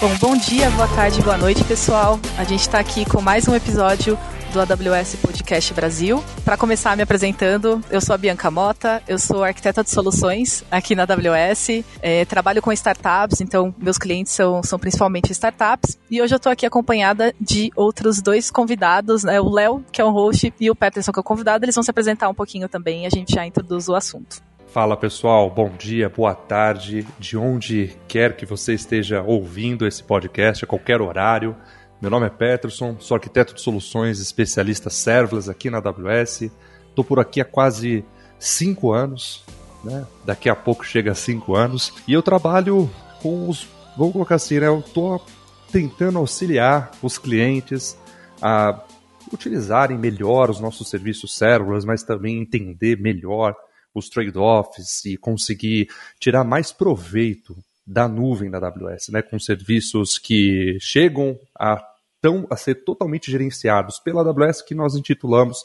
Bom, bom dia, boa tarde, boa noite, pessoal. A gente está aqui com mais um episódio do AWS Podcast Brasil. Para começar me apresentando, eu sou a Bianca Mota, eu sou arquiteta de soluções aqui na AWS, é, trabalho com startups, então meus clientes são, são principalmente startups. E hoje eu estou aqui acompanhada de outros dois convidados, né, o Léo, que é o host, e o Peterson, que é o convidado. Eles vão se apresentar um pouquinho também a gente já introduz o assunto. Fala pessoal, bom dia, boa tarde, de onde quer que você esteja ouvindo esse podcast, a qualquer horário. Meu nome é Peterson, sou arquiteto de soluções, especialista serverless aqui na AWS. Estou por aqui há quase cinco anos, né? daqui a pouco chega a cinco anos, e eu trabalho com os, vamos colocar assim, né? eu estou tentando auxiliar os clientes a utilizarem melhor os nossos serviços serverless, mas também entender melhor os trade-offs e conseguir tirar mais proveito da nuvem da AWS, né, com serviços que chegam a, tão, a ser totalmente gerenciados pela AWS que nós intitulamos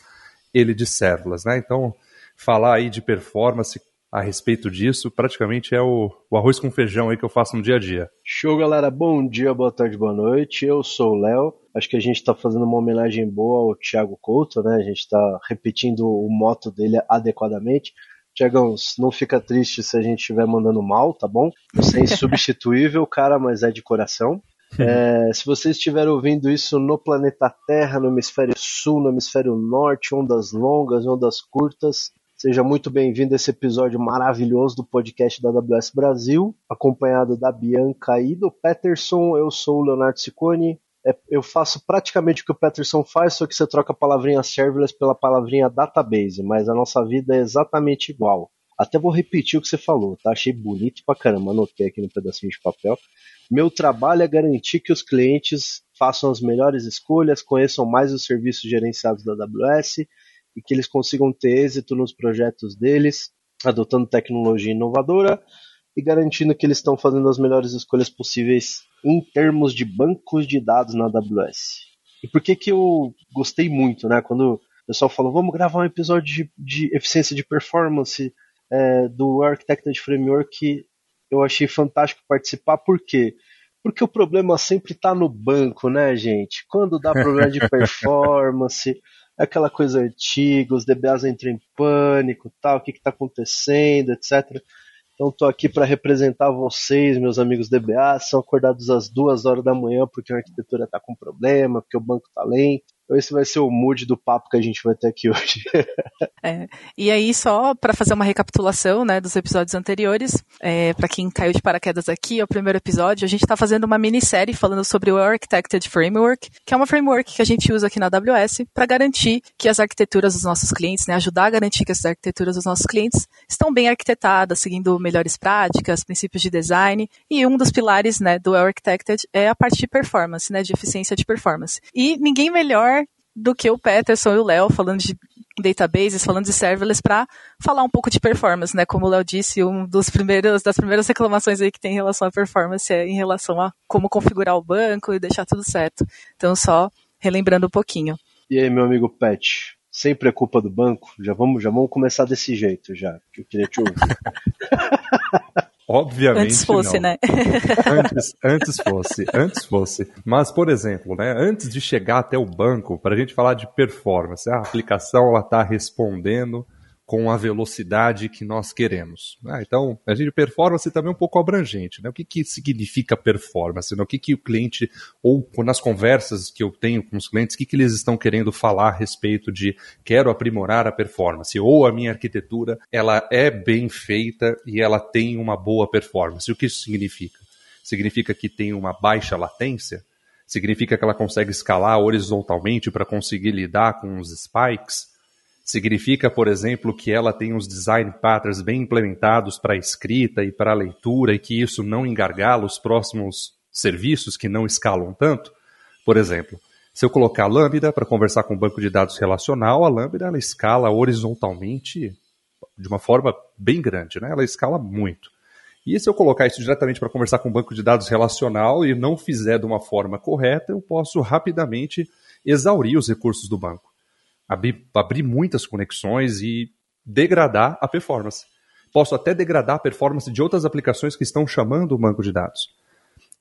ele de serverless. Né? Então, falar aí de performance a respeito disso praticamente é o, o, arroz com feijão aí que eu faço no dia a dia. Show, galera. Bom dia, boa tarde, boa noite. Eu sou o Léo. Acho que a gente está fazendo uma homenagem boa ao Thiago Couto, né? A gente está repetindo o moto dele adequadamente. Tiagão, não fica triste se a gente estiver mandando mal, tá bom? Você é insubstituível, cara, mas é de coração. É, se você estiver ouvindo isso no planeta Terra, no hemisfério sul, no hemisfério norte, ondas longas, ondas curtas, seja muito bem-vindo a esse episódio maravilhoso do podcast da AWS Brasil, acompanhado da Bianca e do Peterson. Eu sou o Leonardo Ciccone, é, eu faço praticamente o que o Peterson faz, só que você troca a palavrinha serverless pela palavrinha database, mas a nossa vida é exatamente igual. Até vou repetir o que você falou, tá? Achei bonito pra caramba, anotei aqui no pedacinho de papel. Meu trabalho é garantir que os clientes façam as melhores escolhas, conheçam mais os serviços gerenciados da AWS e que eles consigam ter êxito nos projetos deles, adotando tecnologia inovadora e garantindo que eles estão fazendo as melhores escolhas possíveis em termos de bancos de dados na AWS. E por que que eu gostei muito, né? Quando o pessoal falou, vamos gravar um episódio de, de eficiência de performance é, do Architected Framework, eu achei fantástico participar, por quê? Porque o problema sempre está no banco, né, gente? Quando dá problema de performance, aquela coisa antiga, os DBAs entram em pânico, tal, o que está acontecendo, etc. Então estou aqui para representar vocês, meus amigos DBA, são acordados às duas horas da manhã porque a arquitetura está com problema, porque o banco está lento. Então esse vai ser o mood do papo que a gente vai ter aqui hoje. é, e aí, só para fazer uma recapitulação né, dos episódios anteriores, é, para quem caiu de paraquedas aqui, é o primeiro episódio, a gente está fazendo uma minissérie falando sobre o Architected Framework, que é uma framework que a gente usa aqui na AWS para garantir que as arquiteturas dos nossos clientes, né, ajudar a garantir que as arquiteturas dos nossos clientes estão bem arquitetadas, seguindo melhores práticas, princípios de design, e um dos pilares né, do Architected é a parte de performance, né, de eficiência de performance. E ninguém melhor do que o Peterson e o Léo falando de databases, falando de serverless para falar um pouco de performance, né? Como o Léo disse, um dos primeiros das primeiras reclamações aí que tem em relação à performance é em relação a como configurar o banco e deixar tudo certo. Então só relembrando um pouquinho. E aí, meu amigo Pet, sempre é culpa do banco? Já vamos, já vamos começar desse jeito já, que eu queria te ouvir. Obviamente. Antes fosse, não. né? antes, antes fosse, antes fosse. Mas, por exemplo, né, antes de chegar até o banco, para a gente falar de performance, a aplicação está respondendo com a velocidade que nós queremos. Ah, então, a gente performance também é um pouco abrangente. Né? O que, que significa performance? Né? O que, que o cliente, ou nas conversas que eu tenho com os clientes, o que, que eles estão querendo falar a respeito de quero aprimorar a performance, ou a minha arquitetura ela é bem feita e ela tem uma boa performance. O que isso significa? Significa que tem uma baixa latência? Significa que ela consegue escalar horizontalmente para conseguir lidar com os spikes? Significa, por exemplo, que ela tem os design patterns bem implementados para escrita e para leitura e que isso não engargala os próximos serviços que não escalam tanto? Por exemplo, se eu colocar a Lambda para conversar com o banco de dados relacional, a Lambda ela escala horizontalmente de uma forma bem grande, né? ela escala muito. E se eu colocar isso diretamente para conversar com o banco de dados relacional e não fizer de uma forma correta, eu posso rapidamente exaurir os recursos do banco abrir, abrir muitas conexões e degradar a performance. Posso até degradar a performance de outras aplicações que estão chamando o banco de dados.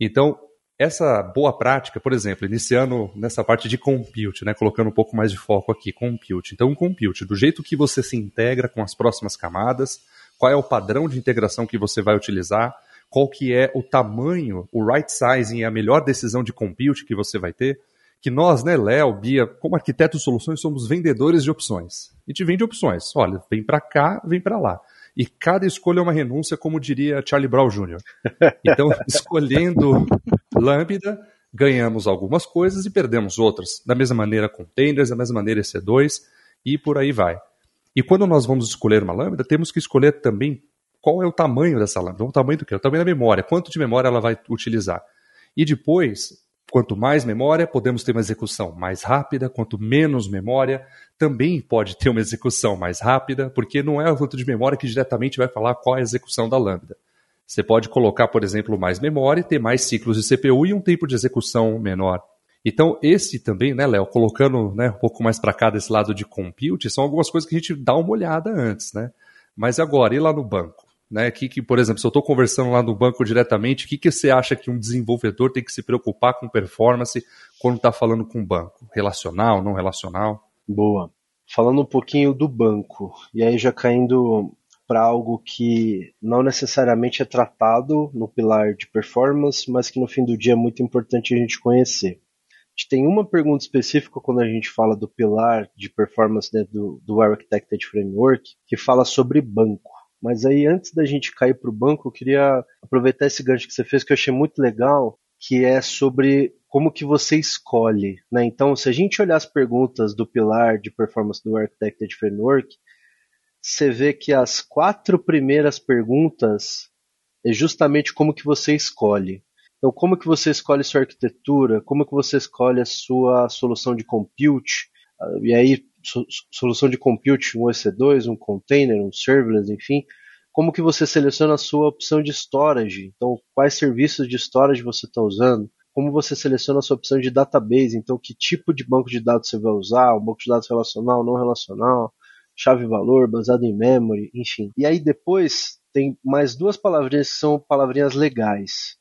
Então, essa boa prática, por exemplo, iniciando nessa parte de compute, né, colocando um pouco mais de foco aqui, compute. Então, compute, do jeito que você se integra com as próximas camadas, qual é o padrão de integração que você vai utilizar, qual que é o tamanho, o right sizing é a melhor decisão de compute que você vai ter, que nós, né, Léo, Bia, como arquitetos de soluções, somos vendedores de opções. A gente vende opções. Olha, vem para cá, vem para lá. E cada escolha é uma renúncia, como diria Charlie Brown Jr. Então, escolhendo Lambda, ganhamos algumas coisas e perdemos outras. Da mesma maneira containers, da mesma maneira EC2 e por aí vai. E quando nós vamos escolher uma Lambda, temos que escolher também qual é o tamanho dessa Lambda. O tamanho do quê? O tamanho da memória. Quanto de memória ela vai utilizar. E depois, Quanto mais memória, podemos ter uma execução mais rápida. Quanto menos memória, também pode ter uma execução mais rápida, porque não é o quanto de memória que diretamente vai falar qual é a execução da lambda. Você pode colocar, por exemplo, mais memória e ter mais ciclos de CPU e um tempo de execução menor. Então, esse também, né, Léo, colocando né, um pouco mais para cá desse lado de compute, são algumas coisas que a gente dá uma olhada antes, né? Mas agora, e lá no banco? Né, que, que, por exemplo, se eu estou conversando lá no banco diretamente, o que, que você acha que um desenvolvedor tem que se preocupar com performance quando está falando com o banco? Relacional, não relacional? Boa. Falando um pouquinho do banco, e aí já caindo para algo que não necessariamente é tratado no pilar de performance, mas que no fim do dia é muito importante a gente conhecer. A gente tem uma pergunta específica quando a gente fala do pilar de performance dentro do, do Architected Framework, que fala sobre banco. Mas aí, antes da gente cair para o banco, eu queria aproveitar esse gancho que você fez, que eu achei muito legal, que é sobre como que você escolhe. Né? Então, se a gente olhar as perguntas do pilar de performance do Architected Framework, você vê que as quatro primeiras perguntas é justamente como que você escolhe. Então, como que você escolhe sua arquitetura, como que você escolhe a sua solução de compute, e aí solução de compute, um EC2, um container, um serverless, enfim, como que você seleciona a sua opção de storage? Então, quais serviços de storage você está usando? Como você seleciona a sua opção de database? Então, que tipo de banco de dados você vai usar? Um banco de dados relacional, não relacional, chave-valor, baseado em memory, enfim. E aí depois tem mais duas palavrinhas que são palavrinhas legais.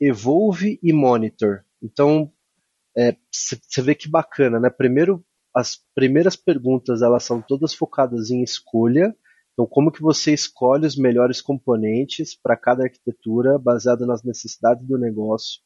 Evolve e monitor. Então, você é, vê que bacana, né? Primeiro as primeiras perguntas elas são todas focadas em escolha. Então, como que você escolhe os melhores componentes para cada arquitetura baseada nas necessidades do negócio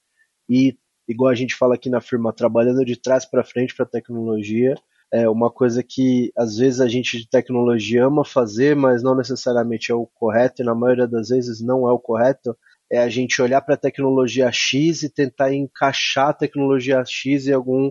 e, igual a gente fala aqui na firma, trabalhando de trás para frente para a tecnologia, é uma coisa que às vezes a gente de tecnologia ama fazer, mas não necessariamente é o correto, e na maioria das vezes não é o correto, é a gente olhar para a tecnologia X e tentar encaixar a tecnologia X em algum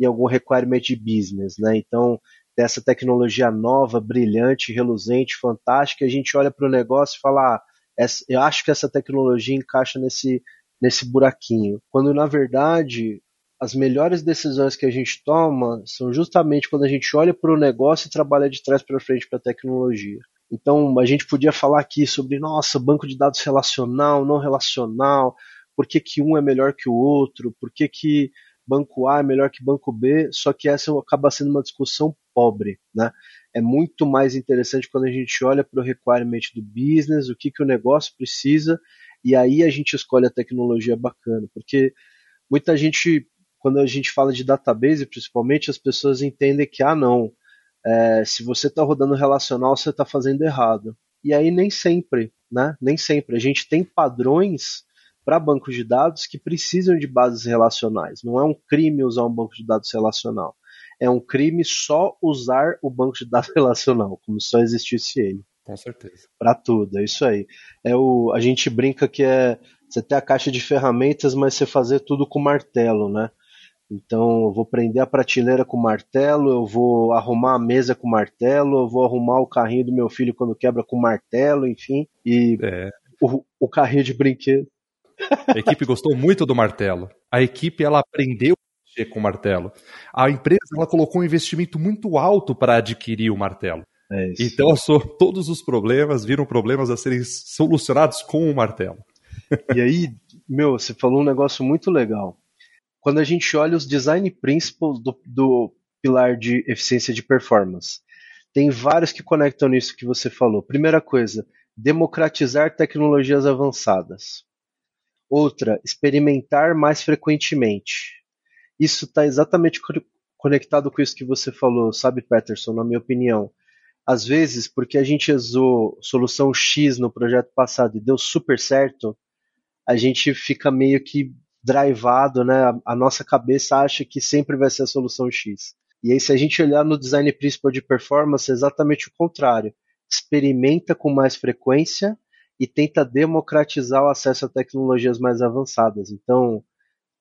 em algum requirement de business, né? Então, dessa tecnologia nova, brilhante, reluzente, fantástica, a gente olha para o negócio e fala, ah, essa, eu acho que essa tecnologia encaixa nesse, nesse buraquinho. Quando, na verdade, as melhores decisões que a gente toma são justamente quando a gente olha para o negócio e trabalha de trás para frente para a tecnologia. Então, a gente podia falar aqui sobre, nossa, banco de dados relacional, não relacional, por que, que um é melhor que o outro, por que, que banco A é melhor que banco B, só que essa acaba sendo uma discussão pobre, né? É muito mais interessante quando a gente olha para o requirement do business, o que, que o negócio precisa, e aí a gente escolhe a tecnologia bacana, porque muita gente, quando a gente fala de database, principalmente, as pessoas entendem que, ah, não, é, se você está rodando relacional, você está fazendo errado. E aí nem sempre, né? Nem sempre. A gente tem padrões para bancos de dados que precisam de bases relacionais. Não é um crime usar um banco de dados relacional. É um crime só usar o banco de dados relacional, como se só existisse ele. Com certeza. Para tudo, é isso aí. É o, a gente brinca que é você ter a caixa de ferramentas, mas você fazer tudo com martelo, né? Então, eu vou prender a prateleira com martelo, eu vou arrumar a mesa com martelo, eu vou arrumar o carrinho do meu filho quando quebra com martelo, enfim. E é. o, o carrinho de brinquedo. A equipe gostou muito do martelo. A equipe ela aprendeu a mexer com o martelo. A empresa ela colocou um investimento muito alto para adquirir o martelo. É então todos os problemas viram problemas a serem solucionados com o martelo. E aí, meu, você falou um negócio muito legal. Quando a gente olha os design principles do, do pilar de eficiência de performance, tem vários que conectam nisso que você falou. Primeira coisa, democratizar tecnologias avançadas. Outra, experimentar mais frequentemente. Isso está exatamente conectado com isso que você falou, sabe, Peterson, na minha opinião. Às vezes, porque a gente usou solução X no projeto passado e deu super certo, a gente fica meio que drivado, né? A nossa cabeça acha que sempre vai ser a solução X. E aí, se a gente olhar no design principal de performance, é exatamente o contrário. Experimenta com mais frequência e tenta democratizar o acesso a tecnologias mais avançadas. Então,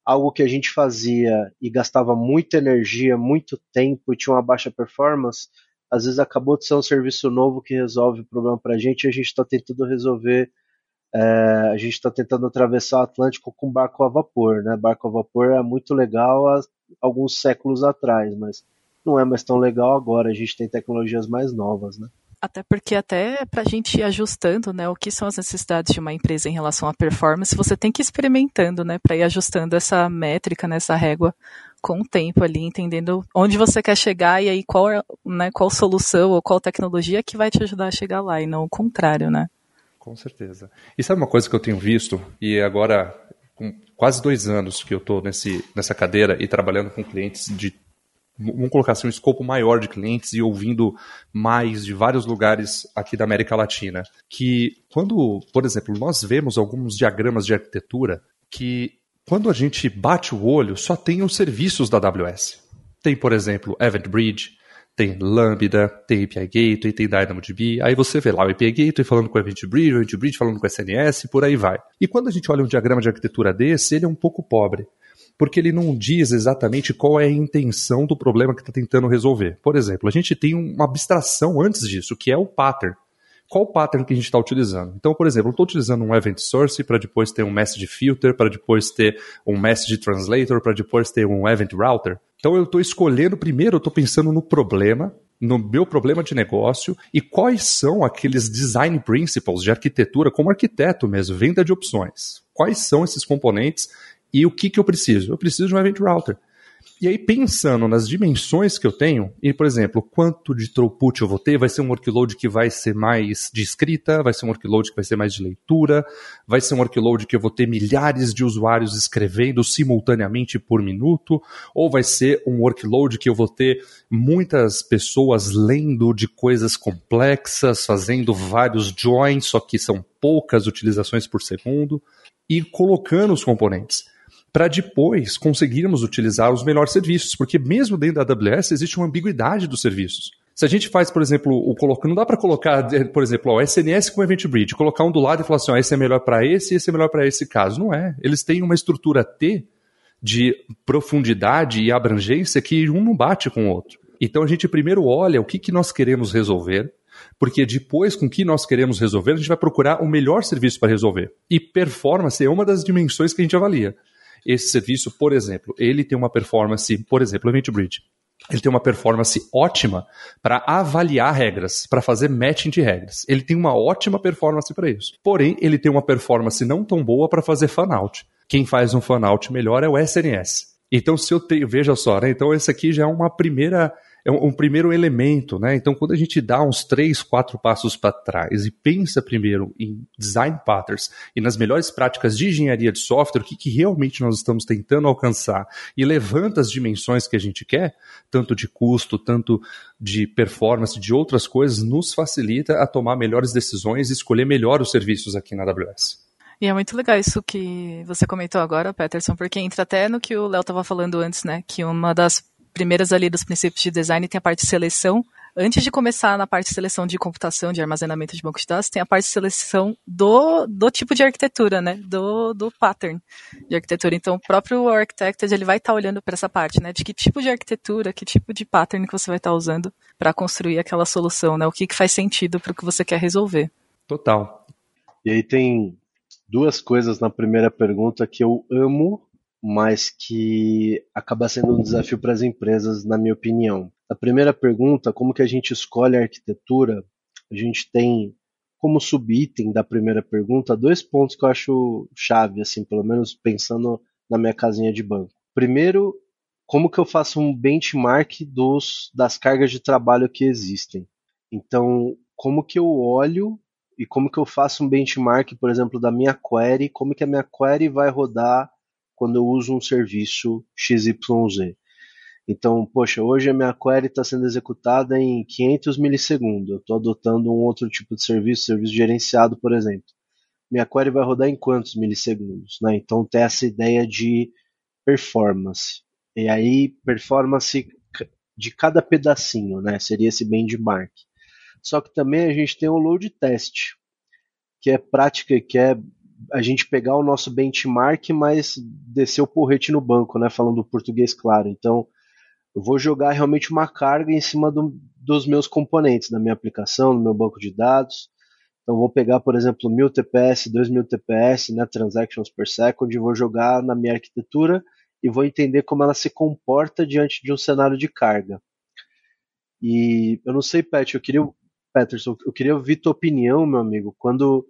algo que a gente fazia e gastava muita energia, muito tempo e tinha uma baixa performance, às vezes acabou de ser um serviço novo que resolve o problema para a gente e a gente está tentando resolver. É, a gente está tentando atravessar o Atlântico com barco a vapor, né? Barco a vapor é muito legal há alguns séculos atrás, mas não é mais tão legal agora. A gente tem tecnologias mais novas, né? Até porque até para a gente ir ajustando, né, o que são as necessidades de uma empresa em relação à performance, você tem que ir experimentando, né, para ir ajustando essa métrica, nessa né, régua com o tempo ali, entendendo onde você quer chegar e aí qual, né, qual solução ou qual tecnologia que vai te ajudar a chegar lá e não o contrário, né? Com certeza. E sabe uma coisa que eu tenho visto e agora com quase dois anos que eu estou nessa cadeira e trabalhando com clientes de vamos colocar assim, um escopo maior de clientes e ouvindo mais de vários lugares aqui da América Latina. Que quando, por exemplo, nós vemos alguns diagramas de arquitetura que quando a gente bate o olho, só tem os serviços da AWS. Tem, por exemplo, Event Bridge, tem Lambda, tem API Gateway, tem DynamoDB. Aí você vê lá o API Gateway falando com o Event Bridge, o Event Bridge falando com o SNS, por aí vai. E quando a gente olha um diagrama de arquitetura desse, ele é um pouco pobre porque ele não diz exatamente qual é a intenção do problema que está tentando resolver. Por exemplo, a gente tem uma abstração antes disso, que é o pattern. Qual pattern que a gente está utilizando? Então, por exemplo, eu estou utilizando um event source para depois ter um message filter, para depois ter um message translator, para depois ter um event router. Então, eu estou escolhendo primeiro, eu estou pensando no problema, no meu problema de negócio e quais são aqueles design principles de arquitetura, como arquiteto mesmo, venda de opções. Quais são esses componentes e o que, que eu preciso? Eu preciso de um Event Router. E aí, pensando nas dimensões que eu tenho, e, por exemplo, quanto de throughput eu vou ter, vai ser um workload que vai ser mais de escrita, vai ser um workload que vai ser mais de leitura, vai ser um workload que eu vou ter milhares de usuários escrevendo simultaneamente por minuto, ou vai ser um workload que eu vou ter muitas pessoas lendo de coisas complexas, fazendo vários joins, só que são poucas utilizações por segundo, e colocando os componentes para depois conseguirmos utilizar os melhores serviços, porque mesmo dentro da AWS existe uma ambiguidade dos serviços. Se a gente faz, por exemplo, o colocar, não dá para colocar, por exemplo, o SNS com Event Bridge, colocar um do lado e falar assim, ó, esse é melhor para esse esse é melhor para esse caso. Não é. Eles têm uma estrutura T de profundidade e abrangência que um não bate com o outro. Então a gente primeiro olha o que, que nós queremos resolver, porque depois com o que nós queremos resolver, a gente vai procurar o melhor serviço para resolver. E performance é uma das dimensões que a gente avalia esse serviço, por exemplo, ele tem uma performance, por exemplo, Event Bridge, ele tem uma performance ótima para avaliar regras, para fazer matching de regras. Ele tem uma ótima performance para isso. Porém, ele tem uma performance não tão boa para fazer fan-out. Quem faz um fan-out melhor é o SNS. Então, se eu tenho, veja só, né? Então, esse aqui já é uma primeira é um, um, primeiro elemento, né? Então, quando a gente dá uns três, quatro passos para trás e pensa primeiro em design patterns e nas melhores práticas de engenharia de software, o que, que realmente nós estamos tentando alcançar e levanta as dimensões que a gente quer, tanto de custo, tanto de performance, de outras coisas, nos facilita a tomar melhores decisões e escolher melhor os serviços aqui na AWS. E é muito legal isso que você comentou agora, Peterson, porque entra até no que o Léo estava falando antes, né? Que uma das primeiras ali dos princípios de design tem a parte de seleção. Antes de começar na parte de seleção de computação, de armazenamento de banco de dados, tem a parte de seleção do, do tipo de arquitetura, né? Do, do pattern de arquitetura. Então, o próprio Architected, ele vai estar tá olhando para essa parte, né? De que tipo de arquitetura, que tipo de pattern que você vai estar tá usando para construir aquela solução, né? O que, que faz sentido para o que você quer resolver. Total. E aí tem duas coisas na primeira pergunta que eu amo mas que acaba sendo um desafio para as empresas, na minha opinião. A primeira pergunta, como que a gente escolhe a arquitetura? A gente tem como subitem da primeira pergunta dois pontos que eu acho chave, assim, pelo menos pensando na minha casinha de banco. Primeiro, como que eu faço um benchmark dos, das cargas de trabalho que existem? Então, como que eu olho e como que eu faço um benchmark, por exemplo, da minha query, como que a minha query vai rodar quando eu uso um serviço XYZ. Então, poxa, hoje a minha query está sendo executada em 500 milissegundos. Eu estou adotando um outro tipo de serviço, serviço gerenciado, por exemplo. Minha query vai rodar em quantos milissegundos? Né? Então, tem essa ideia de performance. E aí, performance de cada pedacinho, né? Seria esse benchmark. Só que também a gente tem o load test, que é prática, que é a gente pegar o nosso benchmark, mas descer o porrete no banco, né? Falando português claro. Então, eu vou jogar realmente uma carga em cima do, dos meus componentes, da minha aplicação, no meu banco de dados. Então, vou pegar, por exemplo, 1000 TPS, 2000 TPS, né? Transactions per second, e vou jogar na minha arquitetura e vou entender como ela se comporta diante de um cenário de carga. E eu não sei, Pat, eu queria Peterson, eu queria ouvir tua opinião, meu amigo, quando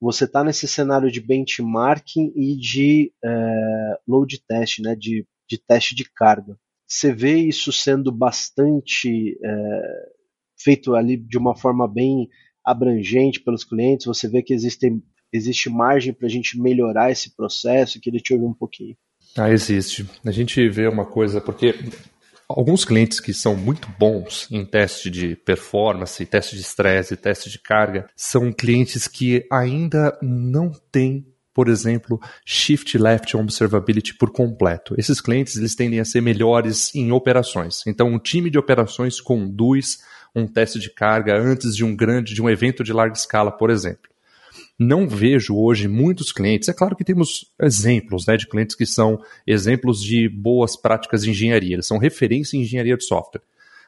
você está nesse cenário de benchmarking e de é, load test, né, de, de teste de carga. Você vê isso sendo bastante é, feito ali de uma forma bem abrangente pelos clientes? Você vê que existem, existe margem para a gente melhorar esse processo? Queria te ouvir um pouquinho. Ah, existe. A gente vê uma coisa, porque Alguns clientes que são muito bons em teste de performance, teste de estresse, teste de carga, são clientes que ainda não têm por exemplo, shift left observability por completo. Esses clientes eles tendem a ser melhores em operações. Então, um time de operações conduz um teste de carga antes de um grande, de um evento de larga escala, por exemplo não vejo hoje muitos clientes. É claro que temos exemplos né, de clientes que são exemplos de boas práticas de engenharia, eles são referência em engenharia de software.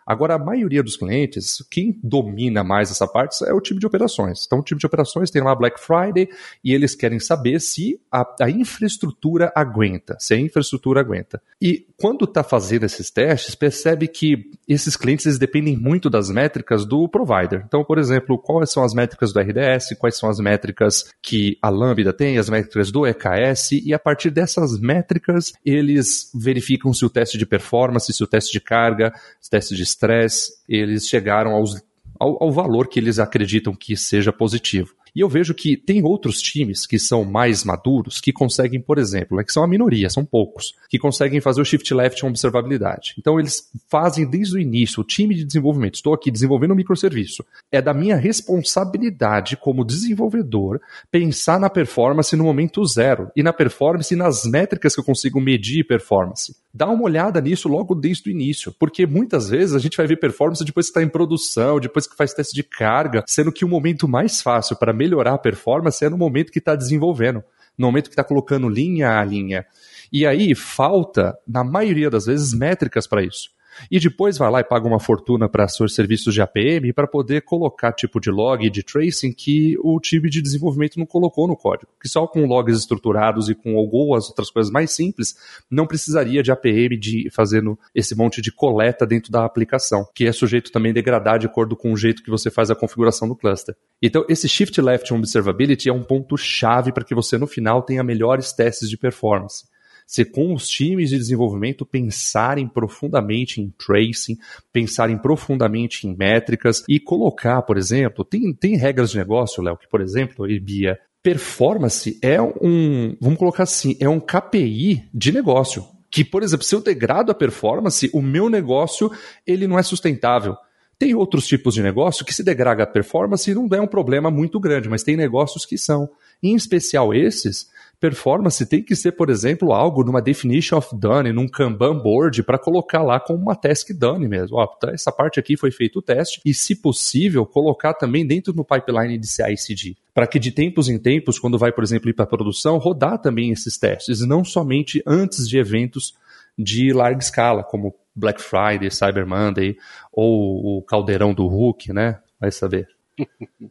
Agora, a maioria dos clientes, quem domina mais essa parte é o time de operações. Então, o time de operações tem lá Black Friday e eles querem saber se a, a infraestrutura aguenta, se a infraestrutura aguenta. E quando está fazendo esses testes, percebe que esses clientes dependem muito das métricas do provider. Então, por exemplo, quais são as métricas do RDS, quais são as métricas que a Lambda tem, as métricas do EKS, e a partir dessas métricas, eles verificam se o teste de performance, se o teste de carga, se o teste de estresse, eles chegaram aos, ao, ao valor que eles acreditam que seja positivo. E eu vejo que tem outros times que são mais maduros que conseguem, por exemplo, é que são a minoria, são poucos, que conseguem fazer o shift left com observabilidade. Então eles fazem desde o início, o time de desenvolvimento, estou aqui desenvolvendo um microserviço. É da minha responsabilidade como desenvolvedor pensar na performance no momento zero e na performance e nas métricas que eu consigo medir performance. Dá uma olhada nisso logo desde o início, porque muitas vezes a gente vai ver performance depois que está em produção, depois que faz teste de carga, sendo que o momento mais fácil para melhorar a performance é no momento que está desenvolvendo, no momento que está colocando linha a linha. E aí falta, na maioria das vezes, métricas para isso e depois vai lá e paga uma fortuna para seus serviços de APM para poder colocar tipo de log e de tracing que o time de desenvolvimento não colocou no código. Que só com logs estruturados e com algumas outras coisas mais simples, não precisaria de APM de fazendo esse monte de coleta dentro da aplicação, que é sujeito também a degradar de acordo com o jeito que você faz a configuração do cluster. Então, esse shift left observability é um ponto chave para que você no final tenha melhores testes de performance se com os times de desenvolvimento pensarem profundamente em tracing, pensarem profundamente em métricas e colocar, por exemplo, tem, tem regras de negócio, Léo, que, por exemplo, Bia, performance é um, vamos colocar assim, é um KPI de negócio. Que, por exemplo, se eu degrado a performance, o meu negócio ele não é sustentável. Tem outros tipos de negócio que se degrada a performance e não é um problema muito grande, mas tem negócios que são. Em especial esses, performance tem que ser, por exemplo, algo numa definition of done, num Kanban board, para colocar lá como uma task done mesmo. Ó, tá, essa parte aqui foi feito o teste, e se possível, colocar também dentro do pipeline de CI/CD, para que de tempos em tempos, quando vai, por exemplo, ir para produção, rodar também esses testes, não somente antes de eventos de larga escala, como Black Friday, Cyber Monday ou o caldeirão do Hulk, né? Vai saber.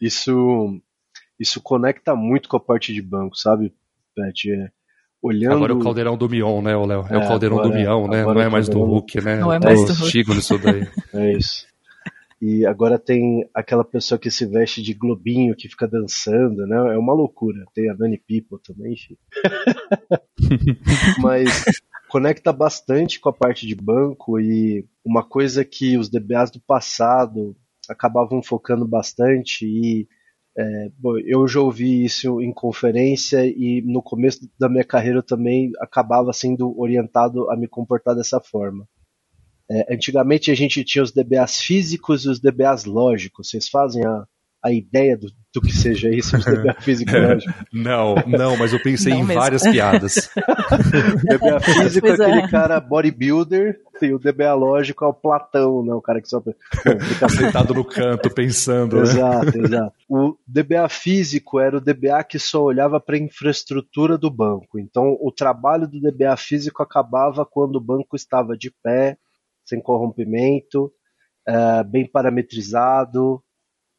Isso isso conecta muito com a parte de banco, sabe, Pet? É, olhando... Agora é o caldeirão do Mion, né, Léo? É, é, o caldeirão do Mion, é, né? Não é mais do Hulk, né? Não é mais do Hulk. nisso daí. É isso. E agora tem aquela pessoa que se veste de globinho, que fica dançando, né? É uma loucura. Tem a Dani People também, enfim. Mas conecta bastante com a parte de banco e uma coisa que os DBAs do passado acabavam focando bastante e É, eu já ouvi isso em conferência e no começo da minha carreira eu também acabava sendo orientado a me comportar dessa forma. É, antigamente a gente tinha os DBAs físicos e os DBAs lógicos. Vocês fazem a, a ideia do, do que seja isso, de DBA físico e lógico? Não, não, mas eu pensei não em mesmo. várias piadas. DBA físico é aquele cara bodybuilder e o DBA lógico é o Platão, né? O cara que só fica sentado no canto pensando. Né? Exato, exato. O DBA físico era o DBA que só olhava para a infraestrutura do banco. Então, o trabalho do DBA físico acabava quando o banco estava de pé, sem corrompimento, uh, bem parametrizado,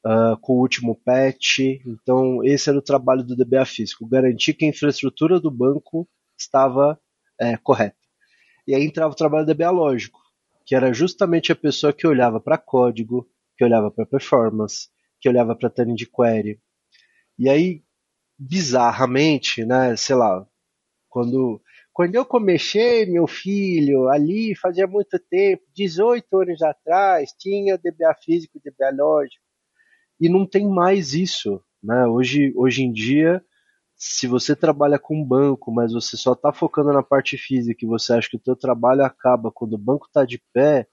uh, com o último patch. Então, esse era o trabalho do DBA físico, garantir que a infraestrutura do banco estava é, correta. E aí entrava o trabalho do DBA lógico, que era justamente a pessoa que olhava para código, que olhava para performance, que olhava para turning de query. E aí, bizarramente, né, sei lá, quando quando eu comecei, meu filho, ali fazia muito tempo, 18 anos atrás, tinha DBA físico e DBA lógico. E não tem mais isso. Né? Hoje, hoje em dia, se você trabalha com banco, mas você só está focando na parte física e você acha que o teu trabalho acaba quando o banco está de pé,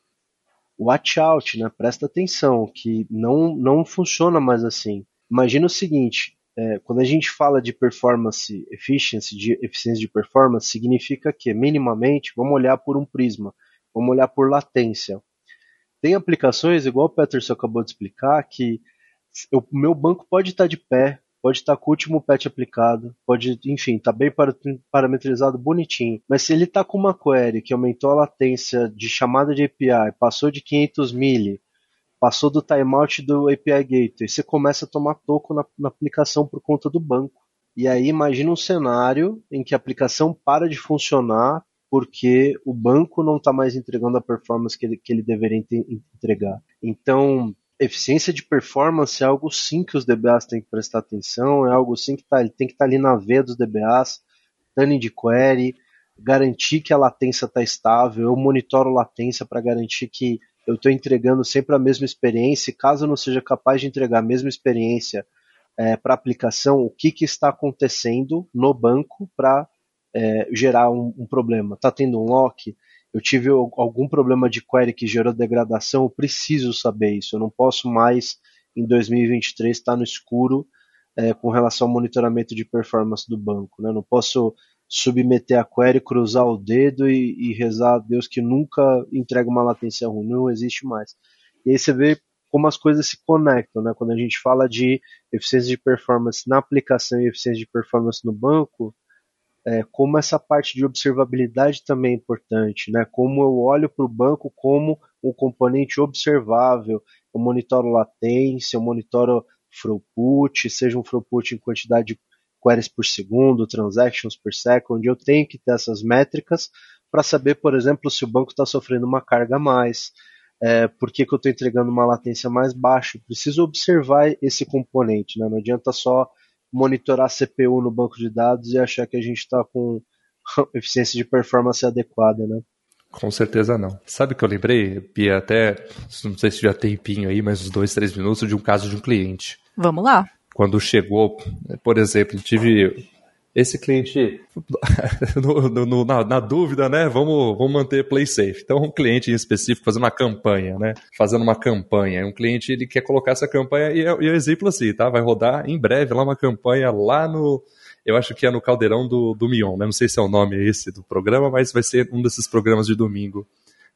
watch out, né? presta atenção, que não, não funciona mais assim. Imagina o seguinte, é, quando a gente fala de performance efficiency, de eficiência de performance, significa que, minimamente, vamos olhar por um prisma, vamos olhar por latência. Tem aplicações, igual o Peterson acabou de explicar, que o meu banco pode estar de pé, pode estar com o último patch aplicado, pode, enfim, tá bem parametrizado bonitinho. Mas se ele está com uma query que aumentou a latência de chamada de API, passou de 500 milli, passou do timeout do API Gateway, você começa a tomar toco na, na aplicação por conta do banco. E aí imagina um cenário em que a aplicação para de funcionar porque o banco não está mais entregando a performance que ele, que ele deveria entregar. Então, eficiência de performance é algo sim que os DBAs têm que prestar atenção, é algo sim que tá, tem que estar tá ali na veia dos DBAs, tuning de query, garantir que a latência está estável, eu monitoro latência para garantir que eu estou entregando sempre a mesma experiência, e caso eu não seja capaz de entregar a mesma experiência é, para a aplicação, o que, que está acontecendo no banco para é, gerar um, um problema? Está tendo um lock? Eu tive algum problema de query que gerou degradação? Eu preciso saber isso. Eu não posso mais, em 2023, estar no escuro é, com relação ao monitoramento de performance do banco. Né? Não posso submeter a query, cruzar o dedo e, e, rezar a Deus que nunca entrega uma latência ruim, não existe mais. E aí você vê como as coisas se conectam, né? Quando a gente fala de eficiência de performance na aplicação e eficiência de performance no banco, é, como essa parte de observabilidade também é importante, né? Como eu olho para o banco como um componente observável, eu monitoro latência, eu monitoro throughput, seja um throughput em quantidade de queries por segundo, transactions per second, eu tenho que ter essas métricas para saber, por exemplo, se o banco está sofrendo uma carga a mais, é, por que, que eu estou entregando uma latência mais baixa. Preciso observar esse componente, né? não adianta só monitorar a CPU no banco de dados e achar que a gente está com eficiência de performance adequada, né? Com certeza não. Sabe o que eu lembrei, Pia, até, não sei se já tem tempinho aí, mas uns dois, três minutos, de um caso de um cliente. Vamos lá quando chegou, por exemplo, tive esse cliente, no, no, na, na, dúvida, né? Vamos, vamos manter play safe. Então, um cliente em específico fazendo uma campanha, né? Fazendo uma campanha. Um cliente ele quer colocar essa campanha e é, e é exemplo assim, tá? Vai rodar em breve lá uma campanha lá no. Eu acho que é no Caldeirão do, do Mion, né? Não sei se é o nome esse do programa, mas vai ser um desses programas de domingo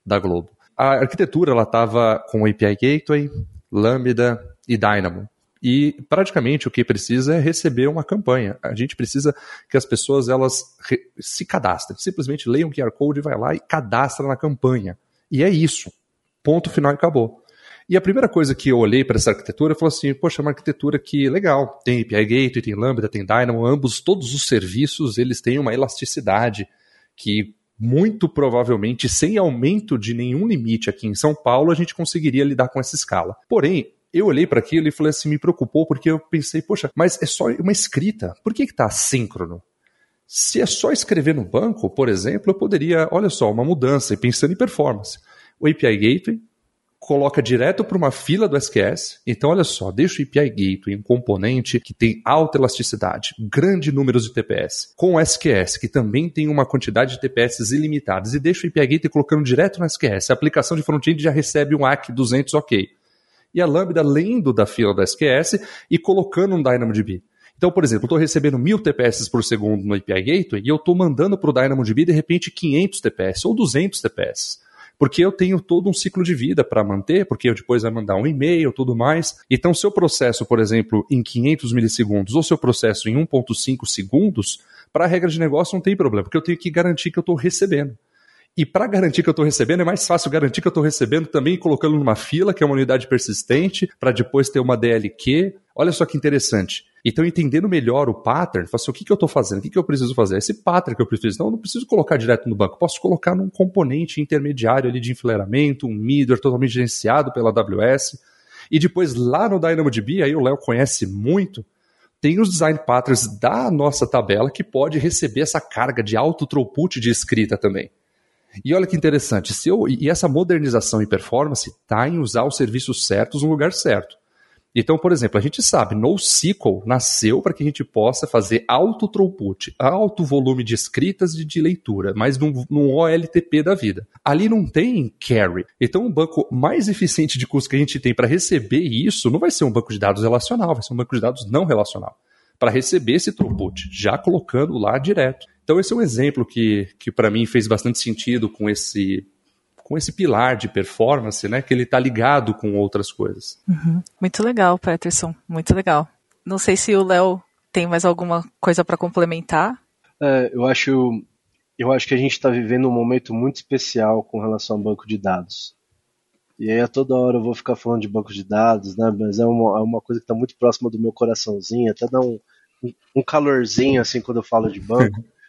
da Globo. A arquitetura ela estava com API Gateway, Lambda e Dynamo. E praticamente o que precisa é receber uma campanha. A gente precisa que as pessoas elas se cadastrem, simplesmente leiam o QR Code, vai lá e cadastra na campanha. E é isso. Ponto final e acabou. E a primeira coisa que eu olhei para essa arquitetura, eu falei assim, poxa, é uma arquitetura que legal, tem API Gateway, tem Lambda, tem Dynamo, ambos, todos os serviços, eles têm uma elasticidade que muito provavelmente, sem aumento de nenhum limite aqui em São Paulo, a gente conseguiria lidar com essa escala. Porém, eu olhei para aquilo e falei assim, me preocupou porque eu pensei, poxa, mas é só uma escrita. Por que está assíncrono? Se é só escrever no banco, por exemplo, eu poderia, olha só, uma mudança e pensando em performance. O API Gateway coloca direto para uma fila do SQS. Então, olha só, deixa o API Gateway, um componente que tem alta elasticidade, grande número de TPS, com o SQS, que também tem uma quantidade de TPS ilimitadas, e deixa o API Gateway colocando direto no SQS. A aplicação de front-end já recebe um ACK 200 OK. E a Lambda lendo da fila do SQS e colocando um DynamoDB. Então, por exemplo, eu estou recebendo 1000 TPS por segundo no API Gateway e eu estou mandando para o DynamoDB de repente 500 TPS ou 200 TPS porque eu tenho todo um ciclo de vida para manter, porque eu depois vai mandar um e-mail, tudo mais. Então, se eu processo, por exemplo, em 500 milissegundos ou se eu processo em 1.5 segundos, para a regra de negócio não tem problema, porque eu tenho que garantir que eu estou recebendo. E para garantir que eu estou recebendo, é mais fácil garantir que eu estou recebendo também colocando numa fila, que é uma unidade persistente, para depois ter uma DLQ. Olha só que interessante. Então, entendendo melhor o pattern, assim, o que, que eu estou fazendo, o que, que eu preciso fazer, esse pattern que eu preciso. Então, eu não preciso colocar direto no banco, posso colocar num componente intermediário ali de enfileiramento, um middleware totalmente gerenciado pela AWS. E depois, lá no DynamoDB, aí o Léo conhece muito, tem os design patterns da nossa tabela que pode receber essa carga de alto throughput de escrita também. E olha que interessante, se eu, e essa modernização e performance está em usar os serviços certos no lugar certo. Então, por exemplo, a gente sabe, NoSQL nasceu para que a gente possa fazer alto throughput, alto volume de escritas e de leitura, mas num, num OLTP da vida. Ali não tem carry. Então, o banco mais eficiente de custo que a gente tem para receber isso não vai ser um banco de dados relacional, vai ser um banco de dados não relacional. Para receber esse throughput, já colocando lá direto. Então, esse é um exemplo que, que para mim fez bastante sentido com esse com esse pilar de performance, né, que ele está ligado com outras coisas. Uhum. Muito legal, Peterson, muito legal. Não sei se o Léo tem mais alguma coisa para complementar. É, eu acho, eu acho que a gente está vivendo um momento muito especial com relação ao banco de dados. E aí a toda hora eu vou ficar falando de banco de dados, né? Mas é uma, é uma coisa que está muito próxima do meu coraçãozinho, até dá um, um calorzinho assim quando eu falo de banco.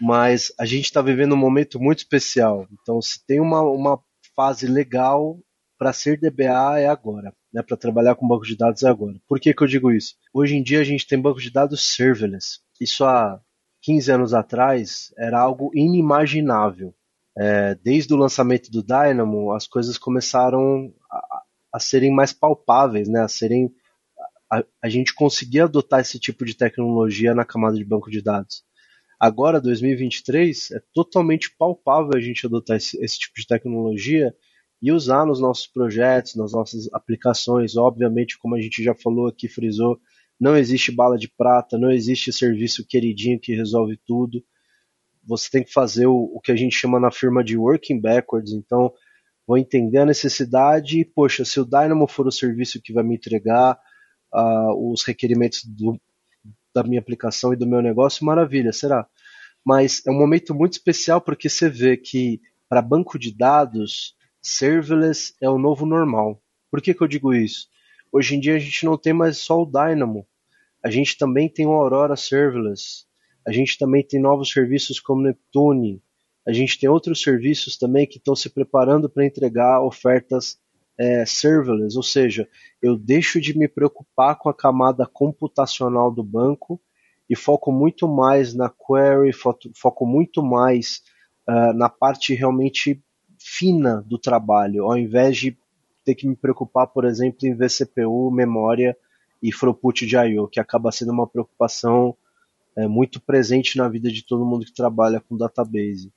mas a gente está vivendo um momento muito especial. Então, se tem uma, uma fase legal para ser DBA é agora, né? Para trabalhar com banco de dados é agora. Por que, que eu digo isso? Hoje em dia a gente tem banco de dados serverless. Isso há 15 anos atrás era algo inimaginável. É, desde o lançamento do Dynamo, as coisas começaram a, a serem mais palpáveis, né? A serem a, a gente conseguia adotar esse tipo de tecnologia na camada de banco de dados. Agora, 2023, é totalmente palpável a gente adotar esse, esse tipo de tecnologia e usar nos nossos projetos, nas nossas aplicações. Obviamente, como a gente já falou aqui, frisou, não existe bala de prata, não existe serviço queridinho que resolve tudo. Você tem que fazer o, o que a gente chama na firma de working backwards. Então, vou entender a necessidade e, poxa, se o Dynamo for o serviço que vai me entregar uh, os requerimentos do, da minha aplicação e do meu negócio, maravilha, será? Mas é um momento muito especial porque você vê que para banco de dados, serverless é o novo normal. Por que, que eu digo isso? Hoje em dia a gente não tem mais só o Dynamo, a gente também tem o Aurora Serverless, a gente também tem novos serviços como Neptune, a gente tem outros serviços também que estão se preparando para entregar ofertas é, serverless, ou seja, eu deixo de me preocupar com a camada computacional do banco e foco muito mais na query, foco, muito mais uh, na parte realmente fina do trabalho, ao invés de ter que me preocupar, por exemplo, em VCPU, memória e throughput de I/O, que acaba sendo uma preocupação é, muito presente na vida de todo mundo que trabalha com database.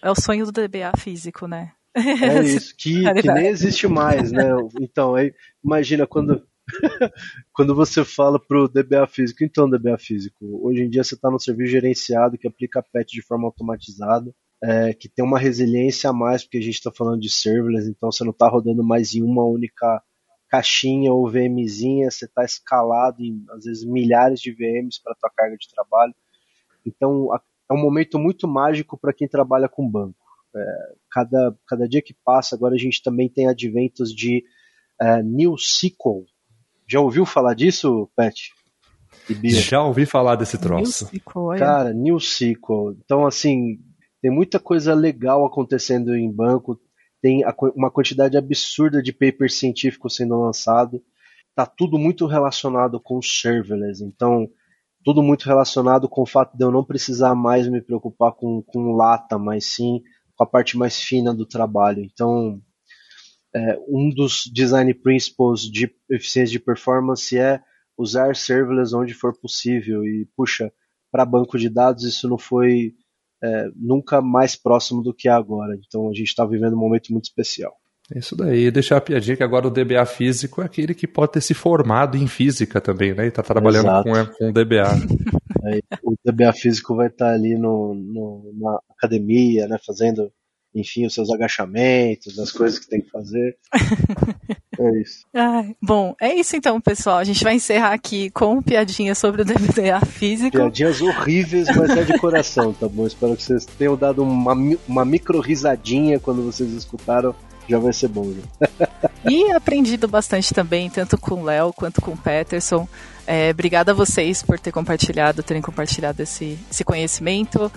É o sonho do DBA físico, né? É isso, que, que nem existe mais, né? Então, aí, imagina quando, quando você fala pro DBA físico, então DBA físico, hoje em dia você está no serviço gerenciado que aplica patch de forma automatizada, é, que tem uma resiliência a mais, porque a gente está falando de serverless, então você não está rodando mais em uma única caixinha ou VMzinha, você está escalado em, às vezes, milhares de VMs para tua carga de trabalho. Então, é um momento muito mágico para quem trabalha com banco. É, cada, cada dia que passa, agora a gente também tem adventos de é, New SQL. Já ouviu falar disso, Pat? Já ouvi falar desse troço. New SQL, Cara, New SQL. Então, assim, tem muita coisa legal acontecendo em banco, tem uma quantidade absurda de papers científicos sendo lançado. Tá tudo muito relacionado com serverless. Então, tudo muito relacionado com o fato de eu não precisar mais me preocupar com, com lata, mas sim com a parte mais fina do trabalho. Então, é, um dos design principles de eficiência de performance é usar serverless onde for possível. E, puxa, para banco de dados isso não foi é, nunca mais próximo do que é agora. Então a gente está vivendo um momento muito especial. É isso daí, deixar a piadinha que agora o DBA físico é aquele que pode ter se formado em física também, né? E tá trabalhando com, é, com o DBA. É, o DBA físico vai estar tá ali no, no, na academia, né? Fazendo enfim, os seus agachamentos, as coisas que tem que fazer. é isso. Ai, bom, é isso então, pessoal. A gente vai encerrar aqui com piadinha sobre o DBA físico. Piadinhas horríveis, mas é de coração, tá bom? Espero que vocês tenham dado uma, uma micro risadinha quando vocês escutaram. Já vai ser bom. E aprendido bastante também, tanto com o Léo quanto com o Peterson. É, obrigada a vocês por ter compartilhado, terem compartilhado esse, esse conhecimento.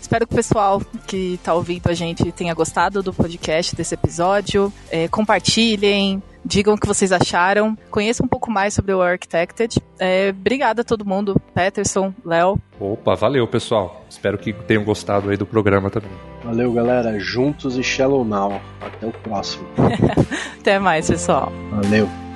Espero que o pessoal que está ouvindo a gente tenha gostado do podcast, desse episódio. É, compartilhem, digam o que vocês acharam, conheçam um pouco mais sobre o Architected. É, obrigada a todo mundo, Peterson, Léo. Opa, valeu pessoal. Espero que tenham gostado aí do programa também. Valeu galera, juntos e Shallow Now. Até o próximo. Até mais pessoal. Valeu.